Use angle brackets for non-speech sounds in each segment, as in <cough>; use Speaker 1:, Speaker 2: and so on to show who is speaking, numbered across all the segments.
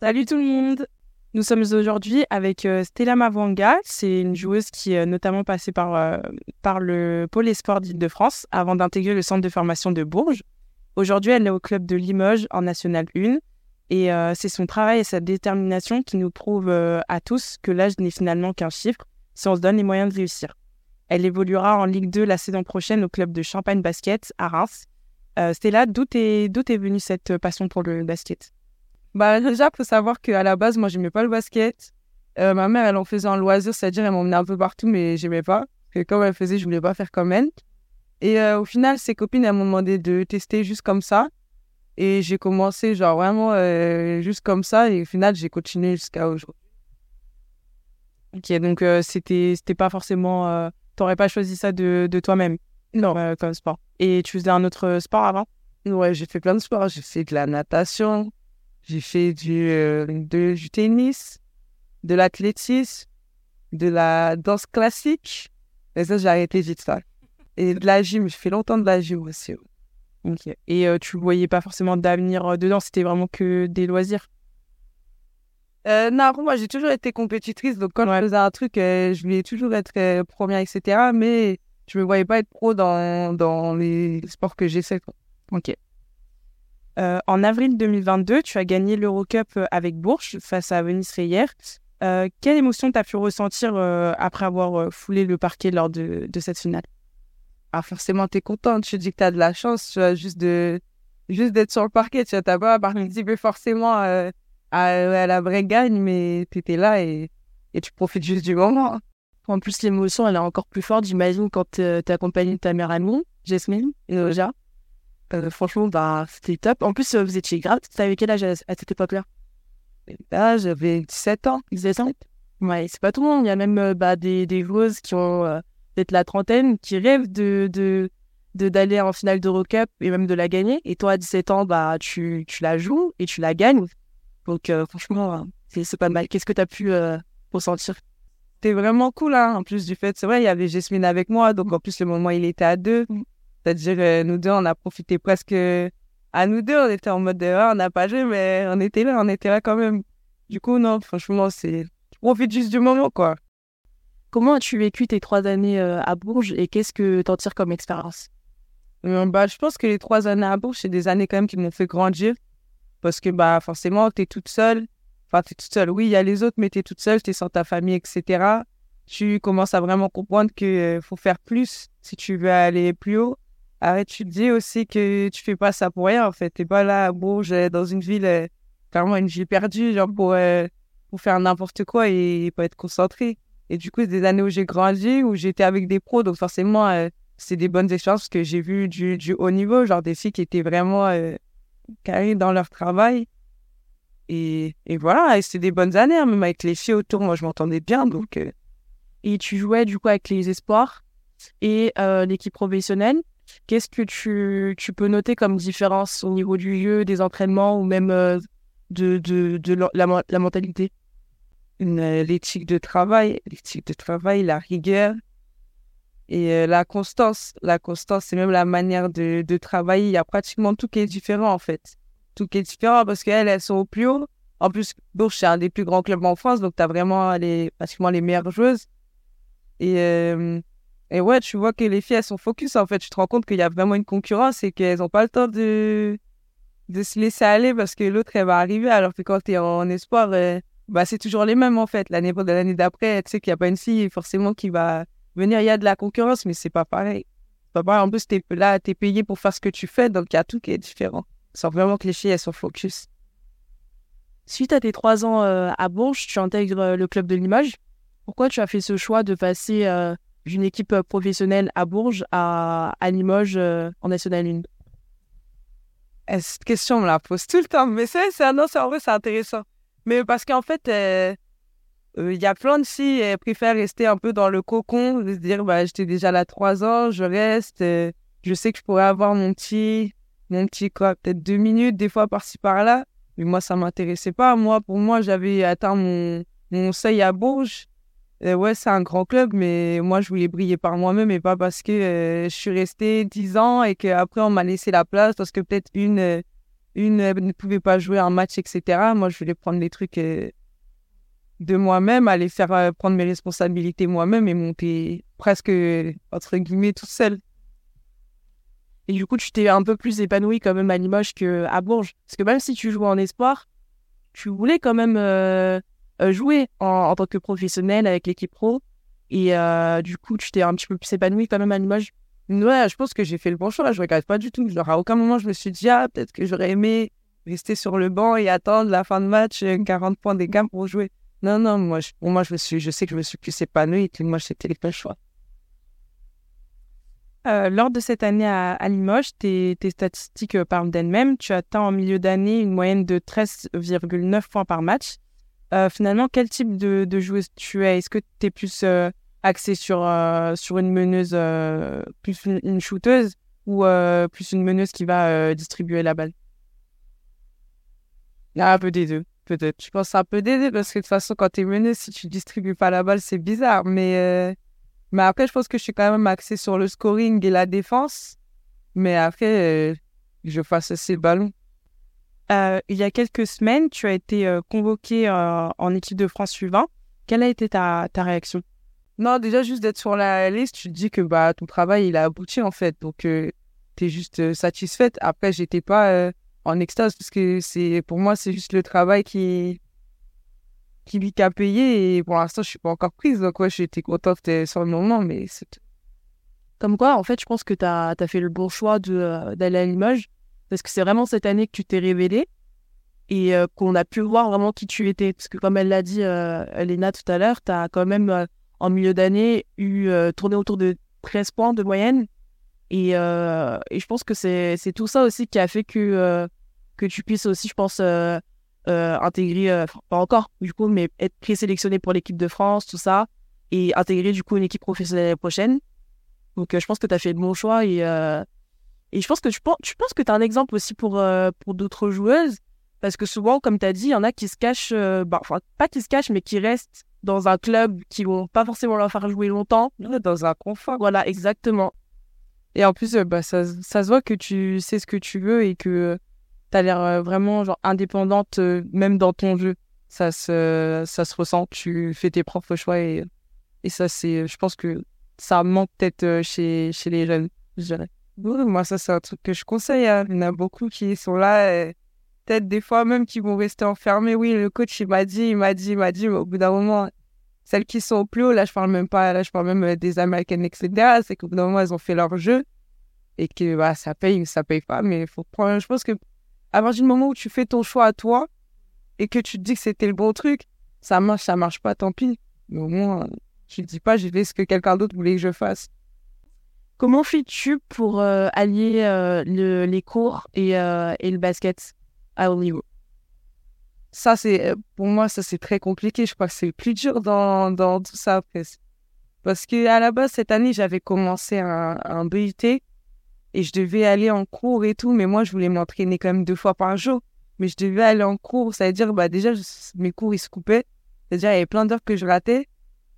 Speaker 1: Salut tout le monde Nous sommes aujourd'hui avec euh, Stella Mavanga. C'est une joueuse qui est notamment passée par, euh, le pôle Esport d'Île-de-France avant d'intégrer le centre de formation de Bourges. Aujourd'hui, elle est au club de Limoges en National 1 et euh, c'est son travail et sa détermination qui nous prouvent à tous que l'âge n'est finalement qu'un chiffre si on se donne les moyens de réussir. Elle évoluera en Ligue 2 la saison prochaine au club de Champagne Basket à Reims. Stella, d'où est venue cette passion pour le basket?
Speaker 2: Bah, déjà, faut savoir qu'à la base, moi, j'aimais pas le basket. Euh, ma mère, elle en faisait un loisir, c'est-à-dire, elle m'emmenait un peu partout, mais j'aimais pas. Et comme elle faisait, je voulais pas faire comme elle. Et euh, au final, ses copines, elles m'ont demandé de tester juste comme ça. Et j'ai commencé, genre, vraiment euh, juste comme ça. Et au final, j'ai continué jusqu'à aujourd'hui.
Speaker 1: Ok, donc c'était, c'était pas forcément. T'aurais pas choisi ça de, de toi-même?
Speaker 2: Non.
Speaker 1: comme sport. Et tu faisais un autre sport avant?
Speaker 2: Ouais, j'ai fait plein de sports. J'ai fait de la natation, j'ai fait du, euh, du tennis, de l'athlétisme, de la danse classique. Et ça, j'ai arrêté vite ça. Et de la gym, j'ai fait longtemps de la gym aussi.
Speaker 1: Ok. Et euh, tu voyais pas forcément d'avenir euh, dedans, c'était vraiment que des loisirs
Speaker 2: euh, Non, moi, j'ai toujours été compétitrice. Donc, quand je faisais un truc, je voulais toujours être première, etc. Mais je me voyais pas être pro dans, dans les sports que j'essaie.
Speaker 1: Ok. Euh, en avril 2022, tu as gagné l'Eurocup euh, avec Bourges face à Venise Reyer. Euh, quelle émotion t'as pu ressentir après avoir foulé le parquet lors de, cette finale?
Speaker 2: Ah, Forcément, tu es contente. Tu dis que tu as de la chance juste de juste d'être sur le parquet. Tu n'as pas participé forcément à, à, la vraie gagne, mais tu étais là et, et tu profites juste du moment.
Speaker 1: En plus, l'émotion, elle est encore plus forte, j'imagine, quand tu as accompagné ta mère amie, Jasmine et Oja.
Speaker 2: Euh, franchement, bah, c'était top. En plus, euh, vous étiez grave. Tu avais quel âge à, cette époque-là?
Speaker 1: Là, j'avais 17 ans.
Speaker 2: 17 ans?
Speaker 1: Ouais, c'est pas tout le monde. Il y a même euh, bah, des, des joueuses qui ont peut-être la trentaine qui rêvent de, de, de d'aller en finale d'Eurocup et même de la gagner. Et toi, à 17 ans, bah, tu, tu la joues et tu la gagnes. Donc, franchement, c'est, c'est pas mal. Qu'est-ce que tu as pu ressentir?
Speaker 2: C'était vraiment cool, hein. En plus du fait, c'est vrai, il y avait Jasmine avec moi. Donc, en plus, le moment, il était à deux. C'est-à-dire, nous deux, on a profité presque à nous deux. On était en mode, on n'a pas joué, mais on était là, on était là quand même. Du coup, non, franchement, c'est. Tu profites juste du moment, quoi.
Speaker 1: Comment as-tu vécu tes trois années euh, à Bourges et qu'est-ce que t'en tires comme expérience?
Speaker 2: Euh, bah, Je pense que les trois années à Bourges, c'est des années quand même qui m'ont fait grandir. Parce que bah, forcément, tu es toute seule. Enfin, tu es toute seule. Oui, il y a les autres, mais tu es toute seule, tu es sans ta famille, etc. Tu commences à vraiment comprendre qu'il euh, faut faire plus si tu veux aller plus haut. Arrête, tu te dis aussi que tu fais pas ça pour rien, en fait. T'es pas là à Bourges, dans une ville, euh, clairement une ville perdue, genre pour, euh, pour faire n'importe quoi et pas être concentré. Et du coup, c'est des années où j'ai grandi, où j'étais avec des pros, donc forcément, euh, c'est des bonnes expériences parce que j'ai vu du, du haut niveau, genre des filles qui étaient vraiment euh, carrées dans leur travail. Et, et voilà, et c'était des bonnes années, hein, même avec les filles autour, moi je m'entendais bien, donc...
Speaker 1: Et tu jouais du coup avec les espoirs et l'équipe professionnelle. Qu'est-ce que tu, tu, peux noter comme différence au niveau du lieu, des entraînements ou même euh, de, de, de la, la, mentalité?
Speaker 2: Euh, L'éthique de travail, l'éthique de travail, la rigueur et euh, la constance. La constance, c'est même la manière de, de travailler. Il y a pratiquement tout qui est différent en fait. Tout qui est différent parce qu'elles, elles sont au plus haut. En plus, Bourges, c'est un des plus grands clubs en France, donc tu as vraiment les, pratiquement les meilleures joueuses. Et et ouais, tu vois que les filles, elles sont focus. En fait, tu te rends compte qu'il y a vraiment une concurrence et qu'elles n'ont pas le temps de, de se laisser aller parce que l'autre, elle va arriver. Alors que quand tu es en espoir, euh, bah, c'est toujours les mêmes, en fait. L'année l'année d'après, tu sais qu'il n'y a pas une fille forcément qui va venir. Il y a de la concurrence, mais c'est pas pareil. Pas pareil. En plus, es là, tu es payé pour faire ce que tu fais. Donc, il y a tout qui est différent. Sans vraiment que les filles, elles sont focus.
Speaker 1: Suite à tes trois ans euh, à Bourges, tu intègres euh, le club de l'image. Pourquoi tu as fait ce choix de passer d'une équipe euh, professionnelle à Bourges à, à Limoges euh, en National
Speaker 2: 1 Cette question, on me la pose tout le temps. Mais c'est, c'est, non, en vrai, c'est intéressant. Mais parce qu'en fait, euh, il y a plein de filles qui préfèrent rester un peu dans le cocon, de se dire, bah, j'étais déjà là trois ans, je reste, je sais que je pourrais avoir mon petit, mon petit quoi, peut-être deux minutes, des fois par-ci par-là. Mais moi, ça m'intéressait pas. Moi, pour moi, j'avais atteint mon, mon seuil à Bourges. Euh, ouais, c'est un grand club, mais moi, je voulais briller par moi-même et pas parce que euh, je suis restée 10 ans et qu'après, on m'a laissé la place parce que peut-être une, euh, une ne pouvait pas jouer un match, etc. Moi, je voulais prendre les trucs de moi-même, aller faire prendre mes responsabilités moi-même et monter presque, entre guillemets, tout seul.
Speaker 1: Et du coup, tu t'es un peu plus épanoui quand même à Limoges qu'à Bourges. Parce que même si tu jouais en espoir, tu voulais quand même jouer en, tant que professionnel avec l'équipe pro. Et euh, du coup, tu t'es un petit peu plus épanoui quand même à Limoges.
Speaker 2: Ouais, je pense que j'ai fait le bon choix. Là, je regrette pas du tout. Genre, à aucun moment, je me suis dit, ah, peut-être que j'aurais aimé rester sur le banc et attendre la fin de match, 40 points d'écart pour jouer. Non, non, moi, je, moi, je, me suis, je sais que je me suis plus épanoui et moi, c'était le bon choix.
Speaker 1: Euh, lors de cette année à, Limoges, tes, statistiques euh, parlent d'elles-mêmes. Tu atteins en milieu d'année une moyenne de 13,9 points par match. Euh, finalement, quel type de, joueuse tu es? Est-ce que tu es plus axé sur, sur une meneuse, plus une, shooteuse ou plus une meneuse qui va distribuer la balle?
Speaker 2: Ah, Un peu des deux, peut-être. Je pense un peu des deux parce que de toute façon, quand tu es meneuse, si tu distribues pas la balle, c'est bizarre. Mais mais après, je pense que je suis quand même axé sur le scoring et la défense. Mais après, euh, je fasse aussi le ballon.
Speaker 1: Euh, il y a quelques semaines, tu as été euh, convoqué en équipe de France suivant. Quelle a été ta, ta réaction?
Speaker 2: Non, déjà, juste d'être sur la liste, tu te dis que bah, ton travail, il a abouti en fait. Donc, tu es juste satisfaite. Après, j'étais pas en extase parce que c'est pour moi, c'est juste le travail qui, qui lui a payé et pour l'instant je suis pas encore prise donc ouais j'étais contente sur le moment mais c'est
Speaker 1: comme quoi en fait je pense que tu as, fait le bon choix euh, d'aller à Limoges parce que c'est vraiment cette année que tu t'es révélée et euh, qu'on a pu voir vraiment qui tu étais parce que comme elle l'a dit euh, Elena tout à l'heure tu as quand même euh, en milieu d'année eu tourné autour de 13 points de moyenne et, et je pense que c'est tout ça aussi qui a fait que que tu puisses aussi je pense euh, intégrer, euh, pas encore du coup, mais être présélectionné pour l'équipe de France, tout ça, et intégrer du coup une équipe professionnelle prochaine. Donc euh, je pense que tu as fait le bon choix et, et je pense que tu, penses, tu penses que tu as un exemple aussi pour, pour d'autres joueuses, parce que souvent, comme tu as dit, il y en a qui se cachent, bah, enfin pas qui se cachent, mais qui restent dans un club qui vont pas forcément leur faire jouer longtemps.
Speaker 2: Dans un confort.
Speaker 1: Voilà, exactement.
Speaker 2: Et en plus, bah, ça, ça se voit que tu sais ce que tu veux et que t'as l'air euh, vraiment genre indépendante euh, même dans ton jeu ça se ça se ressent tu fais tes propres choix et et ça c'est je pense que ça manque peut-être euh, chez chez les jeunes je dirais moi ça c'est un truc que je conseille hein. il y en a beaucoup qui sont là peut-être des fois même qui vont rester enfermés oui le coach il m'a dit il m'a dit il m'a dit mais au bout d'un moment celles qui sont au plus haut là je parle même pas là je parle même des américaines etc c'est qu'au bout d'un moment elles ont fait leur jeu et que bah, ça paye ou ça paye pas mais faut prendre je pense que à partir du moment où tu fais ton choix à toi et que tu te dis que c'était le bon truc, ça marche, ça marche pas, tant pis. Mais au moins, tu te dis pas, j'ai fait ce que quelqu'un d'autre voulait que je fasse.
Speaker 1: Comment fais-tu pour euh, allier euh, le, les cours et, euh, et, le basket à haut niveau?
Speaker 2: Ça, c'est pour moi, ça c'est très compliqué. Je crois que c'est le plus dur dans, dans tout ça presque. Parce que à la base, cette année, j'avais commencé un, un BUT et je devais aller en cours et tout, mais moi, je voulais m'entraîner quand même deux fois par jour. Mais je devais aller en cours, ça veut dire, bah, déjà, mes cours, ils se coupaient. C'est-à-dire, il y avait plein d'heures que je ratais.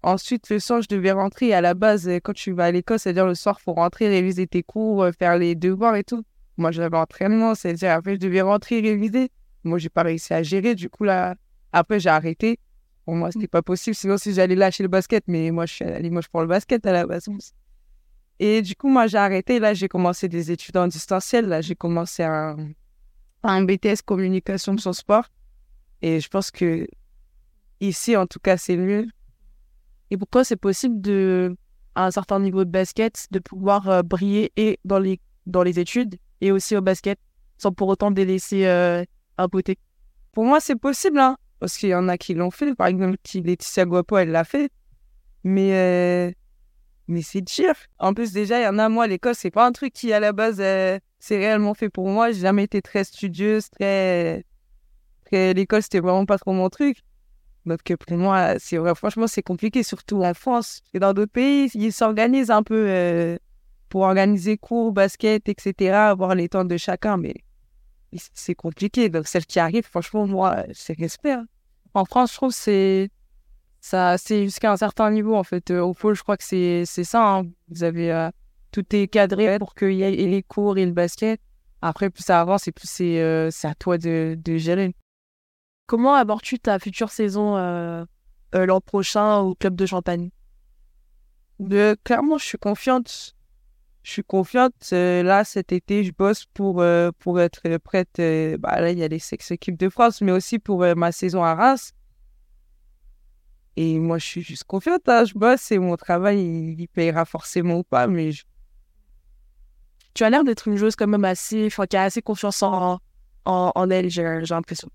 Speaker 2: Ensuite, le soir, je devais rentrer. À la base, quand tu vas à l'école, c'est-à-dire le soir, faut rentrer, réviser tes cours, euh, faire les devoirs et tout. Moi, j'avais entraînement, c'est-à-dire, après, je devais rentrer, réviser. Moi, j'ai pas réussi à gérer. Du coup, là, après, j'ai arrêté. Pour moi, c'était pas possible. Sinon, si j'allais lâcher le basket, mais moi, je suis allée, moi, je prends le basket à la base. Et du coup, moi, j'ai arrêté. Là, j'ai commencé des études en distanciel. Là, j'ai commencé un, un BTS communication sur sport. Et je pense que ici, en tout cas, c'est mieux.
Speaker 1: Et pourquoi c'est possible de, à un certain niveau de basket, de pouvoir euh, briller et dans les, dans les études et aussi au basket sans pour autant délaisser euh, un beauté
Speaker 2: Pour moi, c'est possible, hein, parce qu'il y en a qui l'ont fait. Par exemple, Laetitia Guapo, elle l'a fait. Mais euh, mais c'est dur. En plus, déjà, il y en a, moi, l'école, c'est pas un truc qui, à la base, euh, c'est réellement fait pour moi. J'ai jamais été très studieuse, très. très... L'école, c'était vraiment pas trop mon truc. Donc, pour moi, c'est vrai, franchement, c'est compliqué, surtout en France. Et dans d'autres pays, ils s'organisent un peu euh, pour organiser cours, basket, etc., avoir les temps de chacun, mais c'est compliqué. Donc, celle qui arrive, franchement, moi, c'est respect. Hein.
Speaker 1: En France, je trouve c'est c'est jusqu'à un certain niveau, en fait. Au pôle, je crois que c'est, c'est ça. Hein. Vous avez, euh, tout est cadré pour qu'il y ait les cours et le basket.
Speaker 3: Après, plus ça avance et plus c'est euh, c'est à toi de, de gérer.
Speaker 1: Comment abordes-tu ta future saison euh, euh, l'an prochain au club de Champagne?
Speaker 2: De, Clairement, je suis confiante. Je suis confiante. là, cet été, je bosse pour, pour être prête. bah, là, il y a les sex équipes de France, mais aussi pour ma saison à Reims. Et moi, je suis juste confiante. Hein. Je bosse et mon travail, il, payera forcément ou pas, mais
Speaker 1: tu as l'air d'être une joueuse quand même assez, enfin, qui a assez confiance en, en, en elle, j'ai l'impression.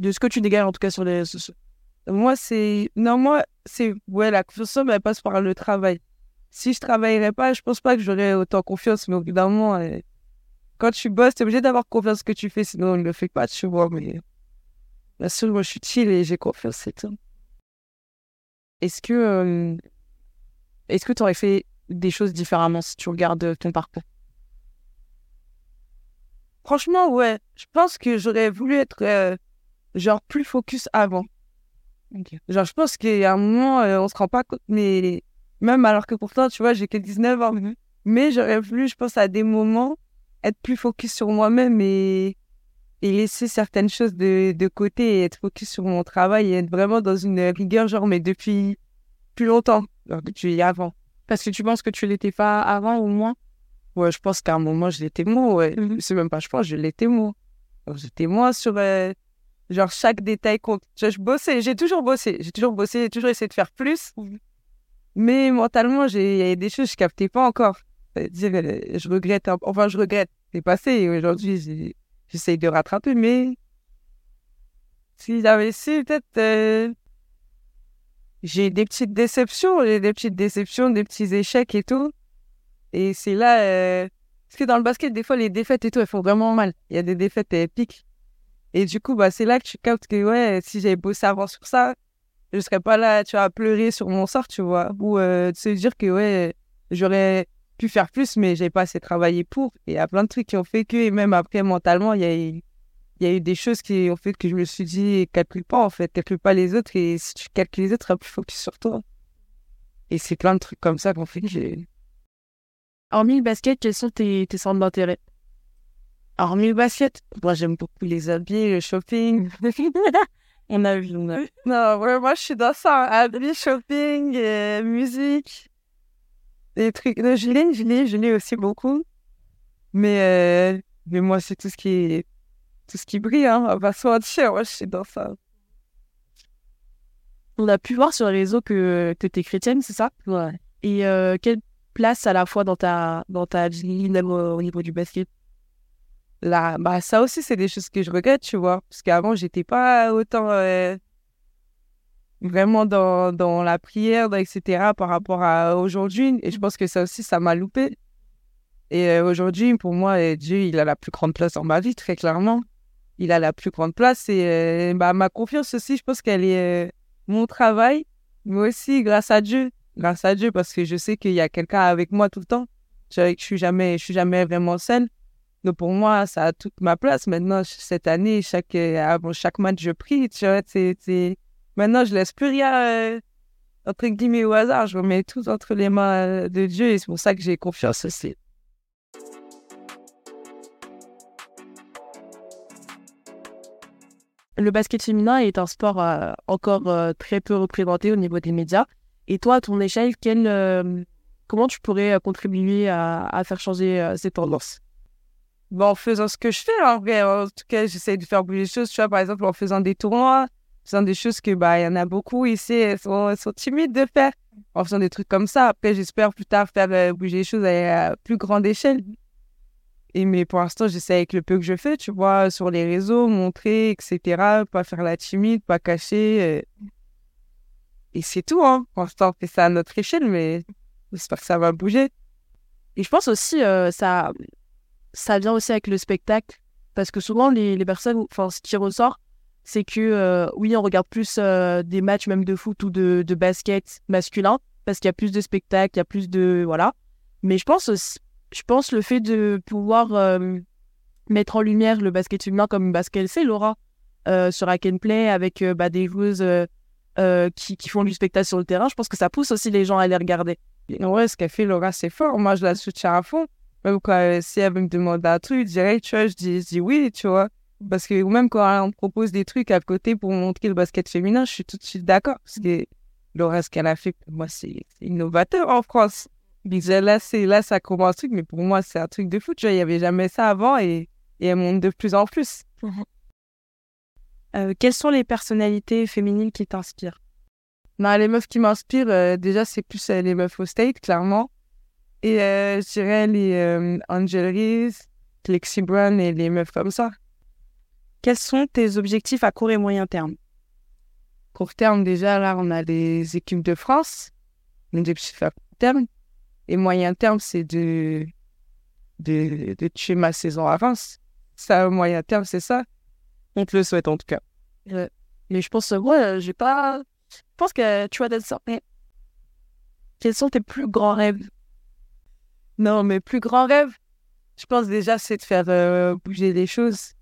Speaker 1: De ce que tu dégages en tout cas sur les sociaux.
Speaker 2: Moi, c'est. Non, moi, c'est. Ouais, la confiance, elle passe par le travail. Si je travaillerais pas, je pense pas que j'aurais autant confiance, mais évidemment, euh, quand tu bosses, es obligé d'avoir confiance ce que tu fais, sinon on ne le fait pas, tu vois. Mais bien sûr, moi, je suis chill et j'ai confiance, c'est tout.
Speaker 3: Est-ce que. Euh, est-ce que tu aurais fait des choses différemment si tu regardes ton parcours?
Speaker 2: Franchement, ouais. Je pense que j'aurais voulu être euh, genre plus focus avant. Genre, je pense qu'il y a un moment, euh, on se rend pas compte, mais même alors que pourtant, tu vois, j'ai que 19 ans. Mais j'aurais voulu, je pense, à des moments, être plus focus sur moi-même et, et laisser certaines choses de, de côté et être focus sur mon travail et être vraiment dans une rigueur, genre, mais depuis plus longtemps, genre depuis avant.
Speaker 3: Parce que tu penses que tu l'étais pas avant ou moins?
Speaker 2: Ouais, je pense qu'à un moment, je l'étais moins, ouais. Mhm. C'est même pas, je pense, je l'étais moins. J'étais moins sur, euh, genre, chaque détail compte. Je, bossais, j'ai toujours bossé. J'ai toujours bossé, j'ai toujours essayé de faire plus. Mais mentalement, il y a des choses que je captais pas encore. Dire, euh, je regrette, enfin, je regrette. C'est passé. Aujourd'hui, j'essaye de rattraper, mais si j'avais su, peut-être, euh, j'ai des petites déceptions, j'ai des petites déceptions, des petits échecs et tout. Et c'est là. Euh... Parce que dans le basket, des fois, les défaites et tout, elles font vraiment mal. Il y a des défaites épiques. Et du coup, bah, c'est là que tu captes que, ouais, si j'avais bossé avant sur ça, je serais pas là, tu vois, à pleurer sur mon sort, tu vois. Ou euh, se dire que, ouais, j'aurais pu faire plus, mais j'ai pas assez travaillé pour. Et il y a plein de trucs qui ont fait que, et même après, mentalement, il y a y a eu des choses qui ont fait que je me suis dit, calcule pas, en fait, calcule pas les autres. Et si tu calcules les autres, tu plus focus sur toi. Et c'est plein de trucs comme ça qu'on fait que j'ai
Speaker 1: Hormis le basket, quels sont tes, tes centres d'intérêt?
Speaker 2: Hormis le basket, moi j'aime beaucoup les habits, le shopping. <laughs>
Speaker 3: on a vu, on a vu.
Speaker 2: Non, moi je suis dans ça, habits, shopping, euh, musique. Des trucs. Non, je lis, je lis, je lis aussi beaucoup. Mais, euh, mais moi c'est tout ce qui est, tout ce qui brille, hein. On va se mentir, moi je suis dans ça.
Speaker 1: On a pu voir sur les réseaux que, que tu es chrétienne, c'est ça?
Speaker 2: Ouais.
Speaker 1: Et euh, quel place à la fois dans ta, dans ta vie, au, niveau du basket?
Speaker 2: Là, bah, ça aussi, c'est des choses que je regrette, tu vois. Parce qu'avant, j'étais pas autant euh, vraiment dans, dans la prière, etc., par rapport à aujourd'hui. Et je pense que ça aussi, ça m'a loupé. Et euh, aujourd'hui, pour moi, euh, Dieu, il a la plus grande place dans ma vie, très clairement. Il a la plus grande place. Et bah, ma confiance aussi, je pense qu'elle est mon travail, mais aussi grâce à Dieu grâce à Dieu, parce que je sais qu'il y a quelqu'un avec moi tout le temps. Je, je suis jamais, je suis jamais vraiment seule. Donc pour moi, ça a toute ma place. Maintenant, cette année, chaque, avant chaque match, je prie. Tu vois, c'est, Maintenant, je laisse plus rien, euh, entre guillemets, au hasard. Je remets tout entre les mains de Dieu et c'est pour ça que j'ai confiance aussi.
Speaker 1: Le basket féminin est un sport euh, encore euh, très peu représenté au niveau des médias. Et toi, à ton échelle, euh, comment tu pourrais euh, contribuer à, faire changer euh, ces tendances?
Speaker 2: Bon, En faisant ce que je fais, en vrai. En tout cas, j'essaie de faire bouger les choses. Tu vois, par exemple, en faisant des tournois, en faisant des choses que, bah, il y en a beaucoup ici, elles sont, timides de faire. En faisant des trucs comme ça. Après, j'espère plus tard faire bouger les choses à, plus grande échelle. Et mais pour l'instant, j'essaie avec le peu que je fais, tu vois, sur les réseaux, montrer, etc. Pas faire la timide, pas cacher. Et c'est tout, hein. Pour l'instant, on fait ça à notre échelle, mais j'espère que ça va bouger.
Speaker 1: Et je pense aussi, euh, ça, ça vient aussi avec le spectacle. Parce que souvent, les, les personnes, enfin, ce qui ressort, c'est que, euh, oui, on regarde plus euh, des matchs même de foot ou de, de basket masculin, parce qu'il y a plus de spectacles, il y a plus de. Voilà. Mais je pense aussi, je pense le fait de pouvoir mettre en lumière le basket féminin comme basket c'est Laura sur Hack Play avec bah, des joueuses euh, qui, qui, font du spectacle sur le terrain, je pense que ça pousse aussi les gens à les regarder.
Speaker 2: Ouais, ce qu'elle fait, Laura, c'est fort. Moi, je la soutiens à fond. Même quand, si elle me demande un truc, direct, tu vois, je dis, je dis oui, tu vois. Parce que même quand on me propose des trucs à côté pour montrer le basket féminin, je suis tout de suite d'accord. Parce que le reste qu'elle a fait, pour moi, c'est innovateur en France. Déjà, là, c'est, là, ça commence un truc, mais pour moi, c'est un truc de fou. Tu vois, il n'y avait jamais ça avant et, et elle monte de plus en plus.
Speaker 1: Euh, quelles sont les personnalités féminines qui t'inspirent?
Speaker 2: Non, les meufs qui m'inspirent, euh, déjà, c'est plus euh, les meufs au state, clairement. Et euh, je dirais les euh, Angel Reese, Lexi Brown et les meufs comme ça.
Speaker 1: Quels sont tes objectifs à court et moyen terme?
Speaker 2: Court terme, déjà, là, on a les équipes de France. Les objectifs à court terme. Et moyen terme, c'est de, de, de tuer ma saison Reims. Ça, au moyen terme, c'est ça. On te le souhaite, en tout cas.
Speaker 4: Mais je pense, euh, ouais, euh, j'ai pas. Je pense que tu vas d'être sorti. Quels sont tes plus grands rêves?
Speaker 2: Non, mes plus grands rêves, je pense déjà, c'est de faire euh, bouger les choses.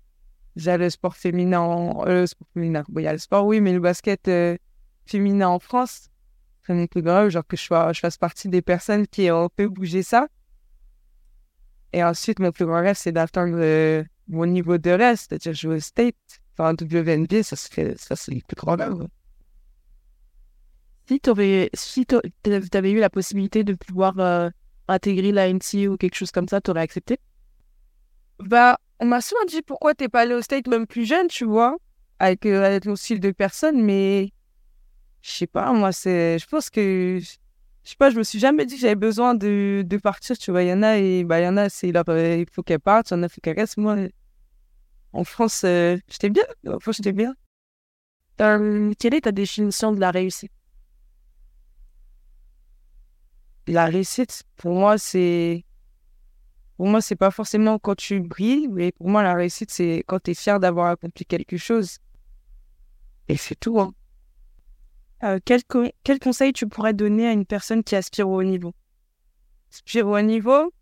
Speaker 2: Déjà, le sport féminin, en- euh, le sport féminin, bon, il y a le sport, oui, mais le basket euh, féminin en France, c'est mon plus grand rêve, genre que je, sois, je fasse partie des personnes qui ont fait bouger ça. Et ensuite, mon plus grand rêve, c'est d'atteindre mon niveau de reste, c'est-à-dire jouer au state, un WNBA, ça serait, ça c'est le plus grand rêve.
Speaker 4: Si t'aurais, si t'avais eu la possibilité de pouvoir intégrer la NCA ou quelque chose comme ça, t'aurais accepté?
Speaker 2: Bah, on m'a souvent dit pourquoi t'es pas allé au State même plus jeune, tu vois, avec, euh, avec ton style de personne, mais je sais pas, moi, c'est, je pense que, je sais pas, je me suis jamais dit que j'avais besoin de, de partir, tu vois. Il y en a, et bah, il y en a, c'est, là, bah, il faut qu'elle parte, il y en a, il faut qu'elle reste. Moi, en France, euh, j'étais bien, en France, j'étais bien.
Speaker 4: Euh, Quelle est ta définition de la réussite?
Speaker 2: La réussite, pour moi, c'est, pour moi, c'est pas forcément quand tu brilles, mais pour moi, la réussite, c'est quand tu es fier d'avoir accompli quelque chose. Et c'est tout, hein.
Speaker 1: Euh, quel, co- quel conseil tu pourrais donner à une personne qui aspire au haut niveau?
Speaker 2: Aspire au haut niveau,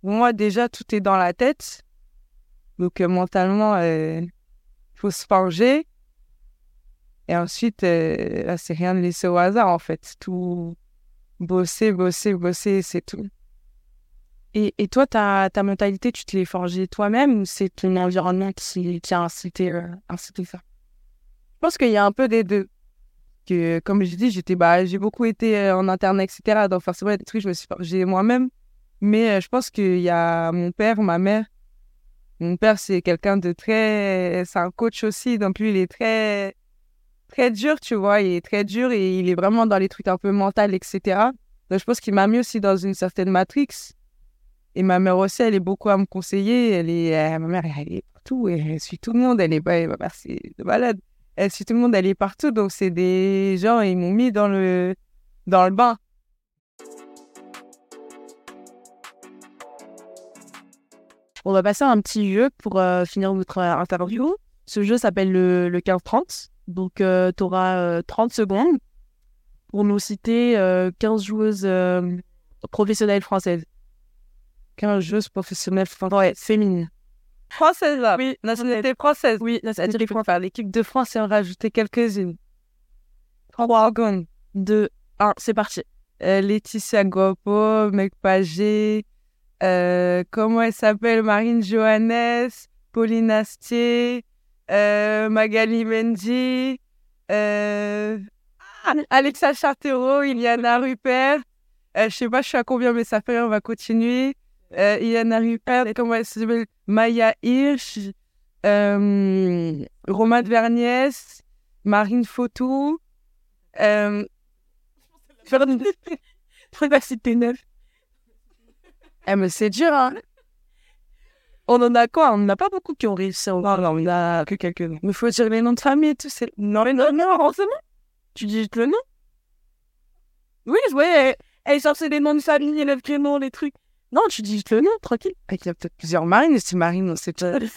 Speaker 2: pour moi, déjà, tout est dans la tête. Donc, euh, mentalement, il faut se forger. Et ensuite, euh, c'est rien de laisser au hasard, en fait. Tout bosser, bosser, bosser, c'est tout.
Speaker 1: et, et toi, ta, ta mentalité, tu te l'es forgée toi-même ou c'est ton environnement qui, qui a incité, euh, incité ça?
Speaker 2: Je pense qu'il y a un peu des deux. Que, comme je dis, j'étais, bah, j'ai beaucoup été euh, en interne, etc. Donc, forcément, des trucs, je me suis forgée moi-même. Mais euh, je pense qu'il y a mon père, ma mère. Mon père, c'est quelqu'un de très. C'est un coach aussi. Donc, lui, il est très. Très dur, tu vois. Il est très dur et il est vraiment dans les trucs un peu mentaux, etc. Donc, je pense qu'il m'a mis aussi dans une certaine matrix. Et ma mère aussi, elle est beaucoup à me conseiller. Elle est, euh, ma mère, elle est partout. Elle suit tout le monde. Elle est ma mère, c'est de malade. Elle suit tout le monde. Elle est partout. Donc, c'est des gens, ils m'ont mis dans le, dans le bain.
Speaker 4: On va passer à un petit jeu pour euh, finir notre euh, interview. Ce jeu s'appelle le, le 15-30. Donc, tu auras 30 secondes pour nous citer euh, 15 joueuses euh, professionnelles françaises.
Speaker 2: 15 joueuses professionnelles
Speaker 4: Ouais, féminines.
Speaker 2: françaises, là.
Speaker 4: Oui,
Speaker 2: Nationalité française.
Speaker 4: Oui,
Speaker 2: faut faire l'équipe de France et en rajouter quelques-unes. Trois secondes.
Speaker 4: 2, 1, c'est parti.
Speaker 2: Euh, Laetitia Gopo, Meg Pagé, euh, comment elle s'appelle? Marine Johannes, Pauline Astier, euh, Magali Mendy, euh, ah, Alexa Chartero, Iliana Rupert. Euh, je sais pas, je suis à combien, mais ça fait, on va continuer. Euh, Iliana Rupert, comment elle s'appelle? Maya Hirsch, euh, Romane Verniès, Marine Fautou, euh,
Speaker 4: Je vais <laughs> citer 9.
Speaker 2: Eh, mais c'est dur, hein.
Speaker 4: On en a quoi? On n'en a pas beaucoup qui ont réussi.
Speaker 2: Non, non, on a que quelques-uns. Mais faut dire les noms de famille et tout. C'est...
Speaker 4: Non, mais non, non, forcément. Tu dis le nom? Oui, ouais, elle est censée des noms de famille, les prénoms, les trucs. Non, tu dis le nom, tranquille.
Speaker 2: Il y a peut-être plusieurs marines, et c'est marine, on sait déjà. <laughs>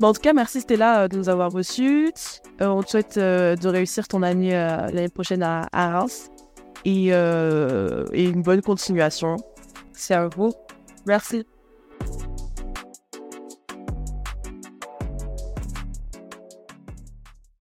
Speaker 4: Bon, en tout cas, merci Stella euh, de nous avoir reçus. Euh, on te souhaite euh, de réussir ton année l'année prochaine à, à Reims et, et une bonne continuation.
Speaker 2: C'est à vous.
Speaker 4: Merci.